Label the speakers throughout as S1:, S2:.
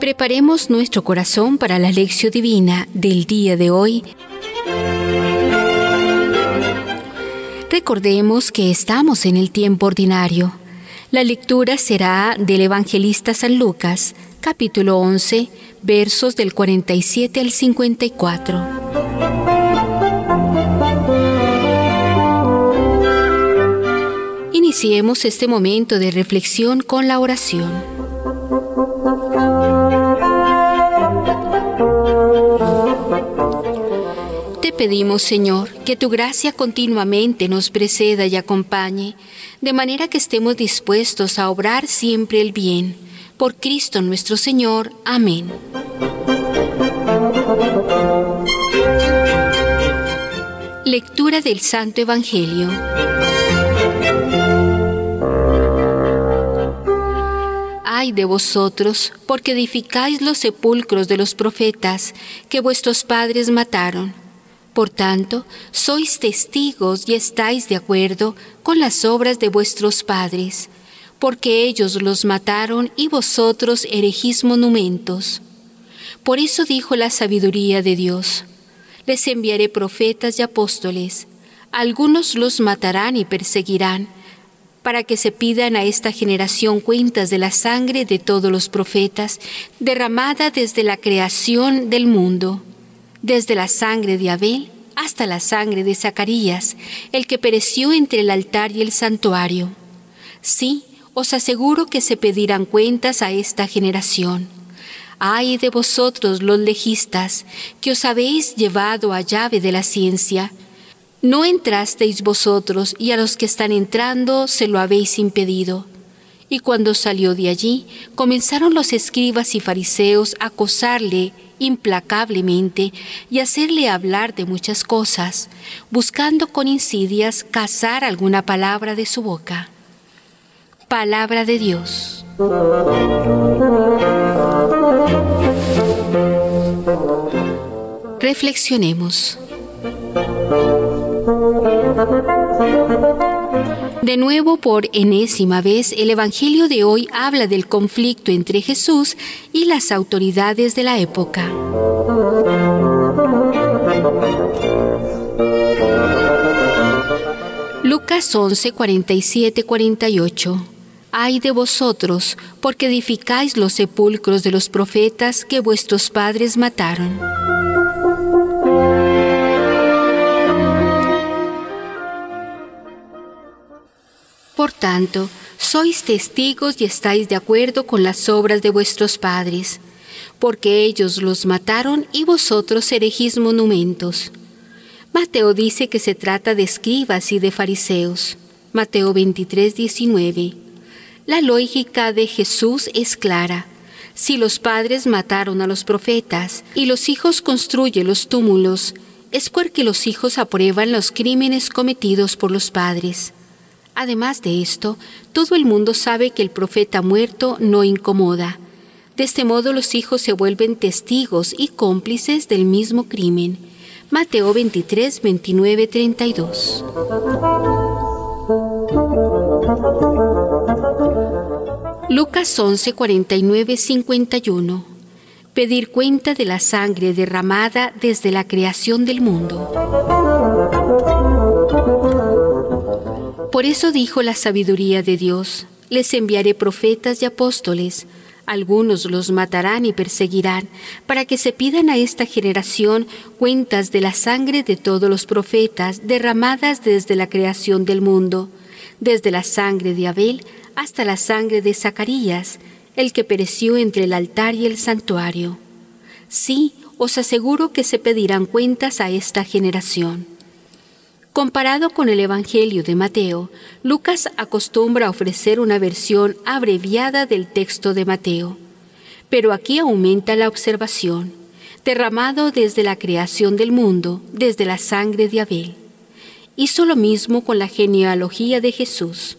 S1: Preparemos nuestro corazón para la lección divina del día de hoy. Recordemos que estamos en el tiempo ordinario. La lectura será del evangelista San Lucas, capítulo 11, versos del 47 al 54. Iniciemos este momento de reflexión con la oración. Te pedimos, Señor, que tu gracia continuamente nos preceda y acompañe, de manera que estemos dispuestos a obrar siempre el bien. Por Cristo nuestro Señor. Amén. Lectura del Santo Evangelio. De vosotros, porque edificáis los sepulcros de los profetas que vuestros padres mataron. Por tanto, sois testigos y estáis de acuerdo con las obras de vuestros padres, porque ellos los mataron y vosotros erigís monumentos. Por eso dijo la sabiduría de Dios, les enviaré profetas y apóstoles, algunos los matarán y perseguirán, para que se pidan a esta generación cuentas de la sangre de todos los profetas, derramada desde la creación del mundo, desde la sangre de Abel hasta la sangre de Zacarías, el que pereció entre el altar y el santuario. Sí, os aseguro que se pedirán cuentas a esta generación. Ay de vosotros los legistas, que os habéis llevado a llave de la ciencia, no entrasteis vosotros y a los que están entrando se lo habéis impedido. Y cuando salió de allí, comenzaron los escribas y fariseos a acosarle implacablemente y hacerle hablar de muchas cosas, buscando con insidias cazar alguna palabra de su boca. Palabra de Dios. Reflexionemos. De nuevo, por enésima vez, el Evangelio de hoy habla del conflicto entre Jesús y las autoridades de la época. Lucas 11, 47, 48. Ay de vosotros, porque edificáis los sepulcros de los profetas que vuestros padres mataron. Por tanto, sois testigos y estáis de acuerdo con las obras de vuestros padres, porque ellos los mataron y vosotros erigís monumentos. Mateo dice que se trata de escribas y de fariseos. Mateo 23, 19. La lógica de Jesús es clara. Si los padres mataron a los profetas y los hijos construyen los túmulos, es porque los hijos aprueban los crímenes cometidos por los padres. Además de esto, todo el mundo sabe que el profeta muerto no incomoda. De este modo los hijos se vuelven testigos y cómplices del mismo crimen. Mateo 23, 29, 32. Lucas 11, 49, 51. Pedir cuenta de la sangre derramada desde la creación del mundo. Por eso dijo la sabiduría de Dios, les enviaré profetas y apóstoles, algunos los matarán y perseguirán, para que se pidan a esta generación cuentas de la sangre de todos los profetas derramadas desde la creación del mundo, desde la sangre de Abel hasta la sangre de Zacarías, el que pereció entre el altar y el santuario. Sí, os aseguro que se pedirán cuentas a esta generación. Comparado con el Evangelio de Mateo, Lucas acostumbra ofrecer una versión abreviada del texto de Mateo. Pero aquí aumenta la observación, derramado desde la creación del mundo, desde la sangre de Abel. Hizo lo mismo con la genealogía de Jesús.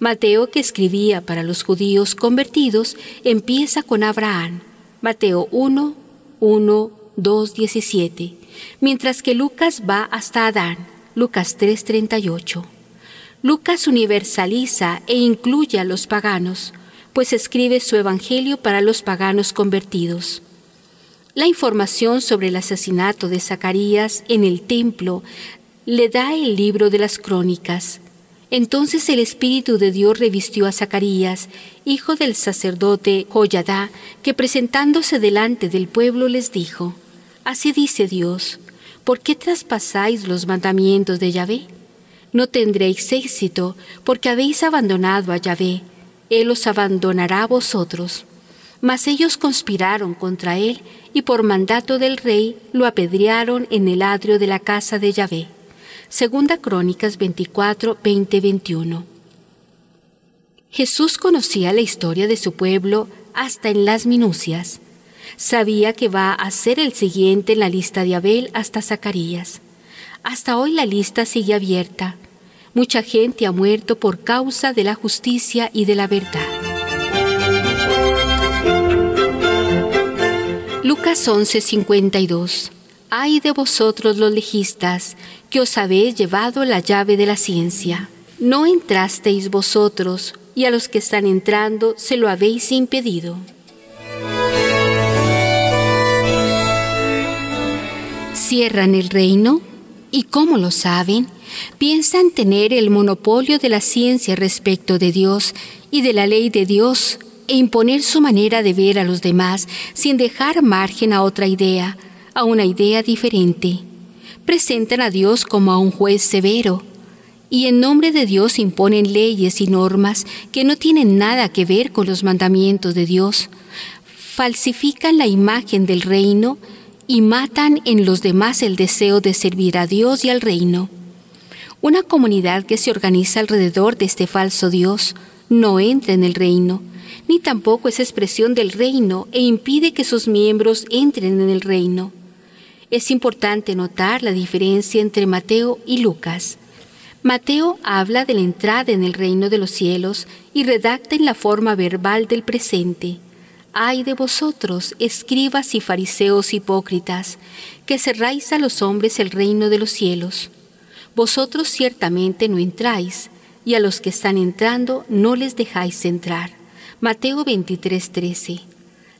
S1: Mateo, que escribía para los judíos convertidos, empieza con Abraham. Mateo 1, 1, 2, 17, mientras que Lucas va hasta Adán Lucas 3:38. Lucas universaliza e incluye a los paganos, pues escribe su evangelio para los paganos convertidos. La información sobre el asesinato de Zacarías en el templo le da el libro de las crónicas. Entonces el Espíritu de Dios revistió a Zacarías, hijo del sacerdote Joyadá, que presentándose delante del pueblo les dijo, Así dice Dios, ¿por qué traspasáis los mandamientos de Yahvé? No tendréis éxito, porque habéis abandonado a Yahvé, Él os abandonará a vosotros. Mas ellos conspiraron contra él y por mandato del rey lo apedrearon en el atrio de la casa de Yahvé. Segunda Crónicas 24, 20, 21. Jesús conocía la historia de su pueblo hasta en las minucias. Sabía que va a ser el siguiente en la lista de Abel hasta Zacarías. Hasta hoy la lista sigue abierta. Mucha gente ha muerto por causa de la justicia y de la verdad. Lucas 11:52 Ay de vosotros los legistas, que os habéis llevado la llave de la ciencia. No entrasteis vosotros, y a los que están entrando se lo habéis impedido. ¿Cierran el reino? ¿Y cómo lo saben? Piensan tener el monopolio de la ciencia respecto de Dios y de la ley de Dios e imponer su manera de ver a los demás sin dejar margen a otra idea, a una idea diferente. Presentan a Dios como a un juez severo y en nombre de Dios imponen leyes y normas que no tienen nada que ver con los mandamientos de Dios. Falsifican la imagen del reino y matan en los demás el deseo de servir a Dios y al reino. Una comunidad que se organiza alrededor de este falso Dios no entra en el reino, ni tampoco es expresión del reino e impide que sus miembros entren en el reino. Es importante notar la diferencia entre Mateo y Lucas. Mateo habla de la entrada en el reino de los cielos y redacta en la forma verbal del presente. Ay de vosotros, escribas y fariseos hipócritas, que cerráis a los hombres el reino de los cielos. Vosotros ciertamente no entráis, y a los que están entrando no les dejáis entrar. Mateo 23:13.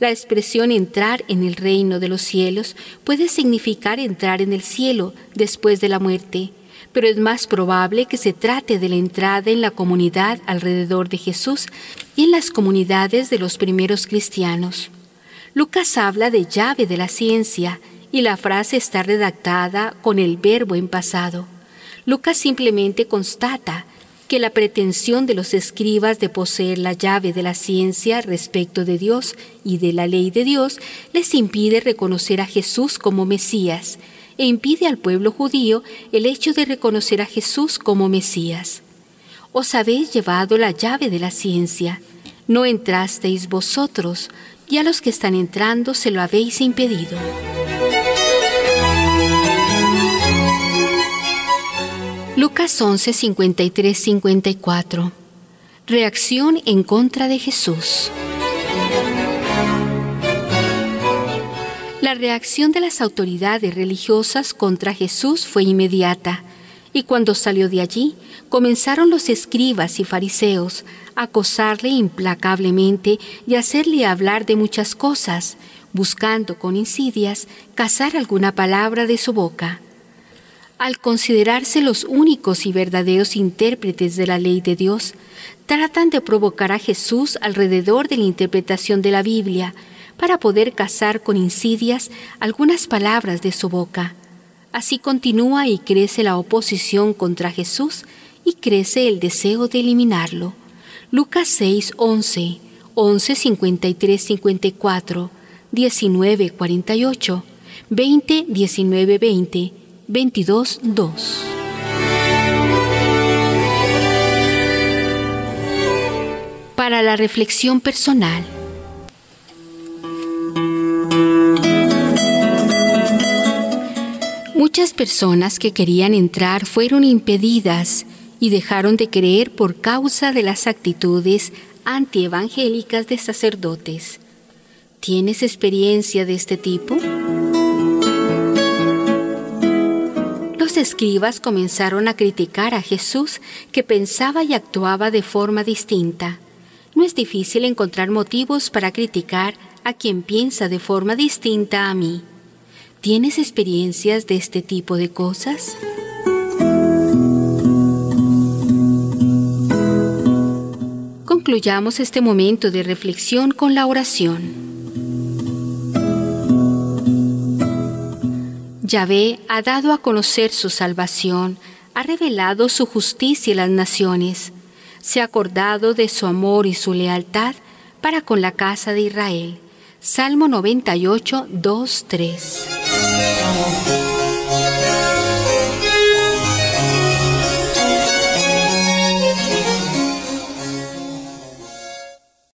S1: La expresión entrar en el reino de los cielos puede significar entrar en el cielo después de la muerte, pero es más probable que se trate de la entrada en la comunidad alrededor de Jesús y en las comunidades de los primeros cristianos. Lucas habla de llave de la ciencia y la frase está redactada con el verbo en pasado. Lucas simplemente constata que la pretensión de los escribas de poseer la llave de la ciencia respecto de Dios y de la ley de Dios les impide reconocer a Jesús como Mesías e impide al pueblo judío el hecho de reconocer a Jesús como Mesías. Os habéis llevado la llave de la ciencia, no entrasteis vosotros, y a los que están entrando se lo habéis impedido. Lucas 11, 53, 54. Reacción en contra de Jesús. La reacción de las autoridades religiosas contra Jesús fue inmediata, y cuando salió de allí, comenzaron los escribas y fariseos a acosarle implacablemente y hacerle hablar de muchas cosas, buscando con insidias cazar alguna palabra de su boca. Al considerarse los únicos y verdaderos intérpretes de la ley de Dios, tratan de provocar a Jesús alrededor de la interpretación de la Biblia para poder cazar con insidias algunas palabras de su boca. Así continúa y crece la oposición contra Jesús y crece el deseo de eliminarlo. Lucas 6, 11, 11, 53, 54, 19, 48, 20, 19, 20, 22.2. Para la reflexión personal. Muchas personas que querían entrar fueron impedidas y dejaron de creer por causa de las actitudes antievangélicas de sacerdotes. ¿Tienes experiencia de este tipo? los escribas comenzaron a criticar a Jesús, que pensaba y actuaba de forma distinta. No es difícil encontrar motivos para criticar a quien piensa de forma distinta a mí. ¿Tienes experiencias de este tipo de cosas? Concluyamos este momento de reflexión con la oración. Yahvé ha dado a conocer su salvación, ha revelado su justicia a las naciones, se ha acordado de su amor y su lealtad para con la casa de Israel. Salmo 98, 2, 3.